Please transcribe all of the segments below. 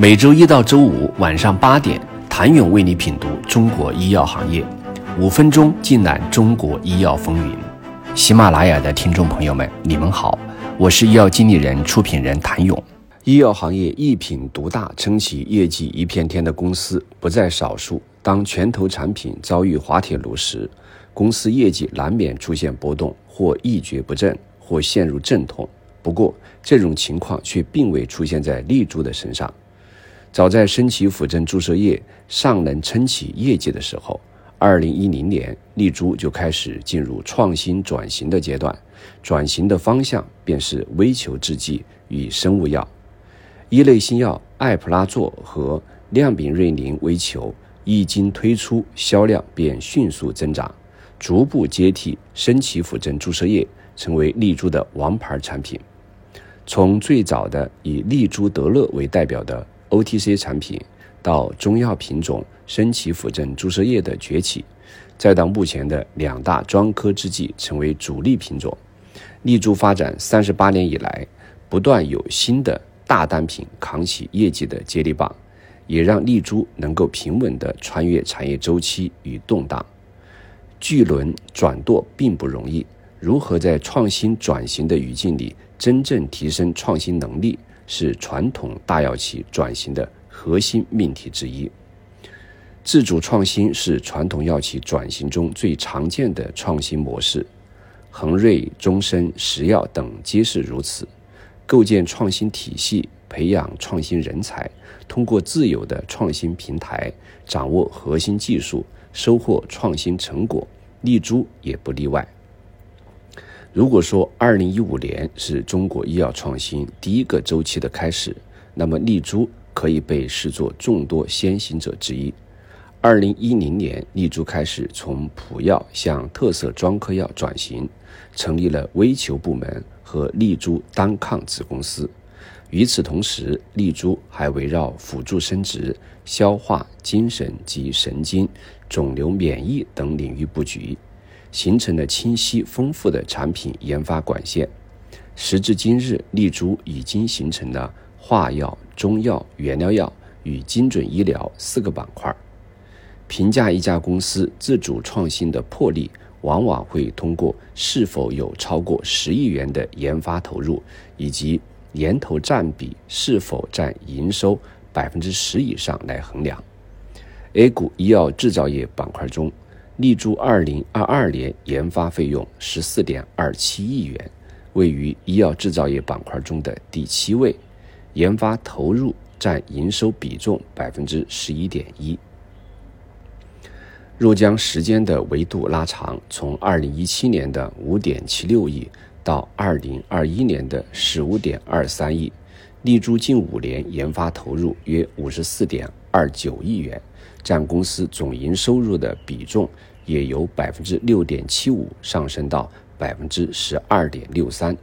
每周一到周五晚上八点，谭勇为你品读中国医药行业，五分钟尽览中国医药风云。喜马拉雅的听众朋友们，你们好，我是医药经理人、出品人谭勇。医药行业一品独大，撑起业绩一片天的公司不在少数。当拳头产品遭遇滑铁卢时，公司业绩难免出现波动，或一蹶不振，或陷入阵痛。不过，这种情况却并未出现在立柱的身上。早在升旗辅正注射液尚能撑起业绩的时候，二零一零年，丽珠就开始进入创新转型的阶段。转型的方向便是微球制剂与生物药。一类新药艾普拉唑和亮丙瑞宁微球一经推出，销量便迅速增长，逐步接替升旗辅正注射液，成为丽珠的王牌产品。从最早的以丽珠德乐为代表的 OTC 产品到中药品种升旗辅正注射液的崛起，再到目前的两大专科制剂成为主力品种，立珠发展三十八年以来，不断有新的大单品扛起业绩的接力棒，也让立珠能够平稳地穿越产业周期与动荡。巨轮转舵并不容易，如何在创新转型的语境里真正提升创新能力？是传统大药企转型的核心命题之一。自主创新是传统药企转型中最常见的创新模式，恒瑞、中生、石药等皆是如此。构建创新体系，培养创新人才，通过自有的创新平台，掌握核心技术，收获创新成果，立珠也不例外。如果说二零一五年是中国医药创新第一个周期的开始，那么丽珠可以被视作众多先行者之一。二零一零年，丽珠开始从普药向特色专科药转型，成立了微球部门和丽珠单抗子公司。与此同时，丽珠还围绕辅助生殖、消化、精神及神经、肿瘤、免疫等领域布局。形成了清晰丰富的产品研发管线。时至今日，丽珠已经形成了化药、中药、原料药与精准医疗四个板块。评价一家公司自主创新的魄力，往往会通过是否有超过十亿元的研发投入，以及年投占比是否占营收百分之十以上来衡量。A 股医药制造业板块中。立柱二零二二年研发费用十四点二七亿元，位于医药制造业板块中的第七位，研发投入占营收比重百分之十一点一。若将时间的维度拉长，从二零一七年的五点七六亿到二零二一年的十五点二三亿，立柱近五年研发投入约五十四点二九亿元。占公司总营收入的比重也由百分之六点七五上升到百分之十二点六三，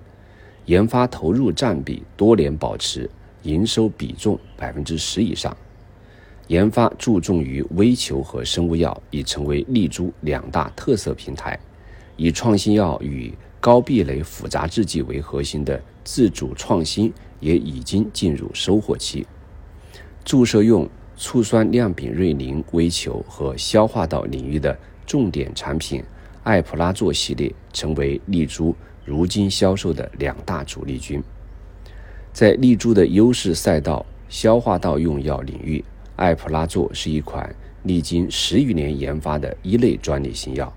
研发投入占比多年保持营收比重百分之十以上。研发注重于微球和生物药，已成为立珠两大特色平台。以创新药与高壁垒复杂制剂为核心的自主创新也已经进入收获期。注射用。醋酸亮丙瑞宁微球和消化道领域的重点产品艾普拉唑系列，成为丽珠如今销售的两大主力军。在丽珠的优势赛道消化道用药领域，艾普拉唑是一款历经十余年研发的一类专利新药，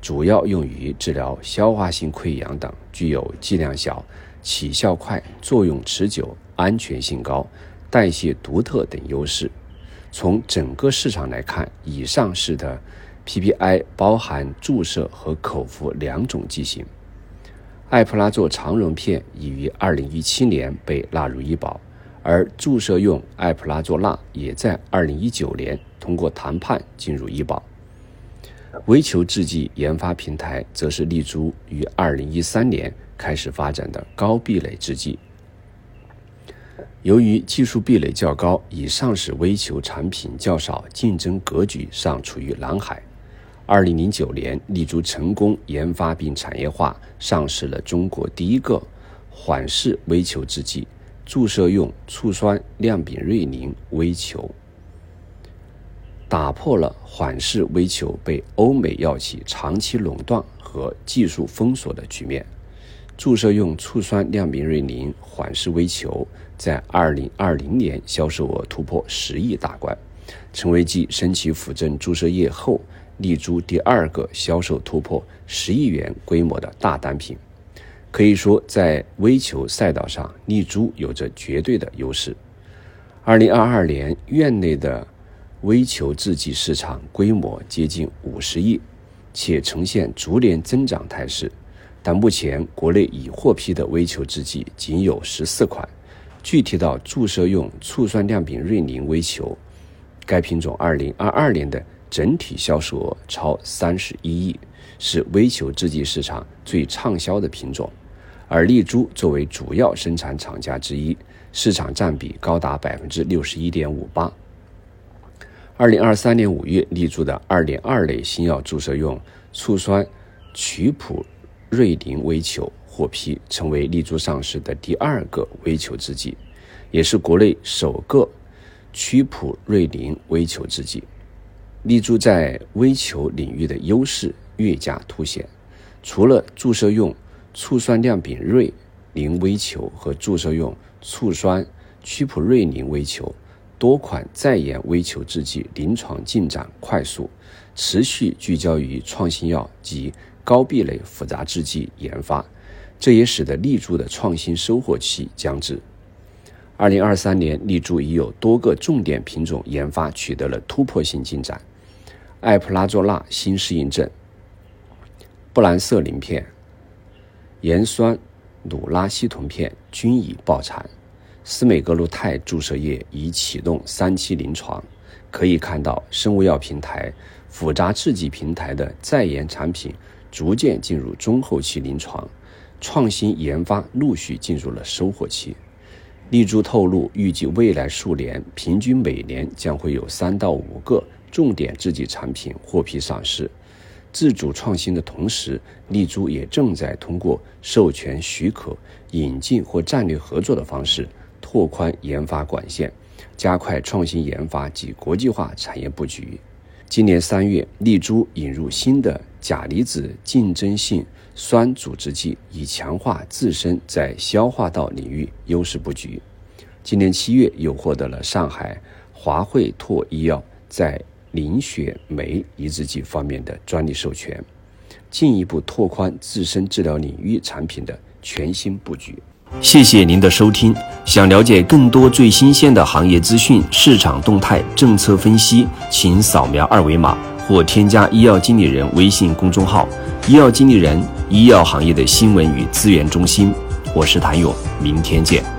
主要用于治疗消化性溃疡等，具有剂量小、起效快、作用持久、安全性高、代谢独特等优势。从整个市场来看，以上市的 PPI 包含注射和口服两种剂型。艾普拉唑肠溶片已于2017年被纳入医保，而注射用艾普拉唑钠也在2019年通过谈判进入医保。微球制剂研发平台则是立足于2013年开始发展的高壁垒制剂。由于技术壁垒较高，以上市微球产品较少，竞争格局尚处于蓝海。二零零九年，立足成功研发并产业化，上市了中国第一个缓释微球制剂注射用醋酸亮丙瑞宁微球，打破了缓释微球被欧美药企长期垄断和技术封锁的局面。注射用醋酸亮丙瑞宁缓释微球在二零二零年销售额突破十亿大关，成为继神奇辅正注射液后，丽珠第二个销售突破十亿元规模的大单品。可以说，在微球赛道上，丽珠有着绝对的优势。二零二二年，院内的微球制剂市场规模接近五十亿，且呈现逐年增长态势。但目前国内已获批的微球制剂仅有十四款。具体到注射用醋酸亮丙瑞宁微球，该品种二零二二年的整体销售额超三十一亿，是微球制剂市场最畅销的品种。而丽珠作为主要生产厂家之一，市场占比高达百分之六十一点五八。二零二三年五月，丽珠的二点二类新药注射用醋酸曲普瑞林微球获批，成为丽珠上市的第二个微球制剂，也是国内首个曲普瑞林微球制剂。丽珠在微球领域的优势越加凸显，除了注射用。醋酸亮丙瑞林微球和注射用醋酸曲普瑞林微球，多款在研微球制剂临床进展快速，持续聚焦于创新药及高壁垒复杂制剂研发，这也使得立柱的创新收获期将至。二零二三年，立柱已有多个重点品种研发取得了突破性进展，艾普拉唑钠新适应症、布兰瑟林片。盐酸鲁拉西酮片均已报产，司美格鲁肽注射液已启动三期临床。可以看到，生物药平台、复杂制剂平台的在研产品逐渐进入中后期临床，创新研发陆续进入了收获期。丽珠透露，预计未来数年平均每年将会有三到五个重点制剂产品获批上市。自主创新的同时，丽珠也正在通过授权许可、引进或战略合作的方式拓宽研发管线，加快创新研发及国际化产业布局。今年三月，丽珠引入新的钾离子竞争性酸阻滞剂，以强化自身在消化道领域优势布局。今年七月，又获得了上海华汇拓医药在。凝血酶抑制剂方面的专利授权，进一步拓宽自身治疗领域产品的全新布局。谢谢您的收听。想了解更多最新鲜的行业资讯、市场动态、政策分析，请扫描二维码或添加医药经理人微信公众号“医药经理人”——医药行业的新闻与资源中心。我是谭勇，明天见。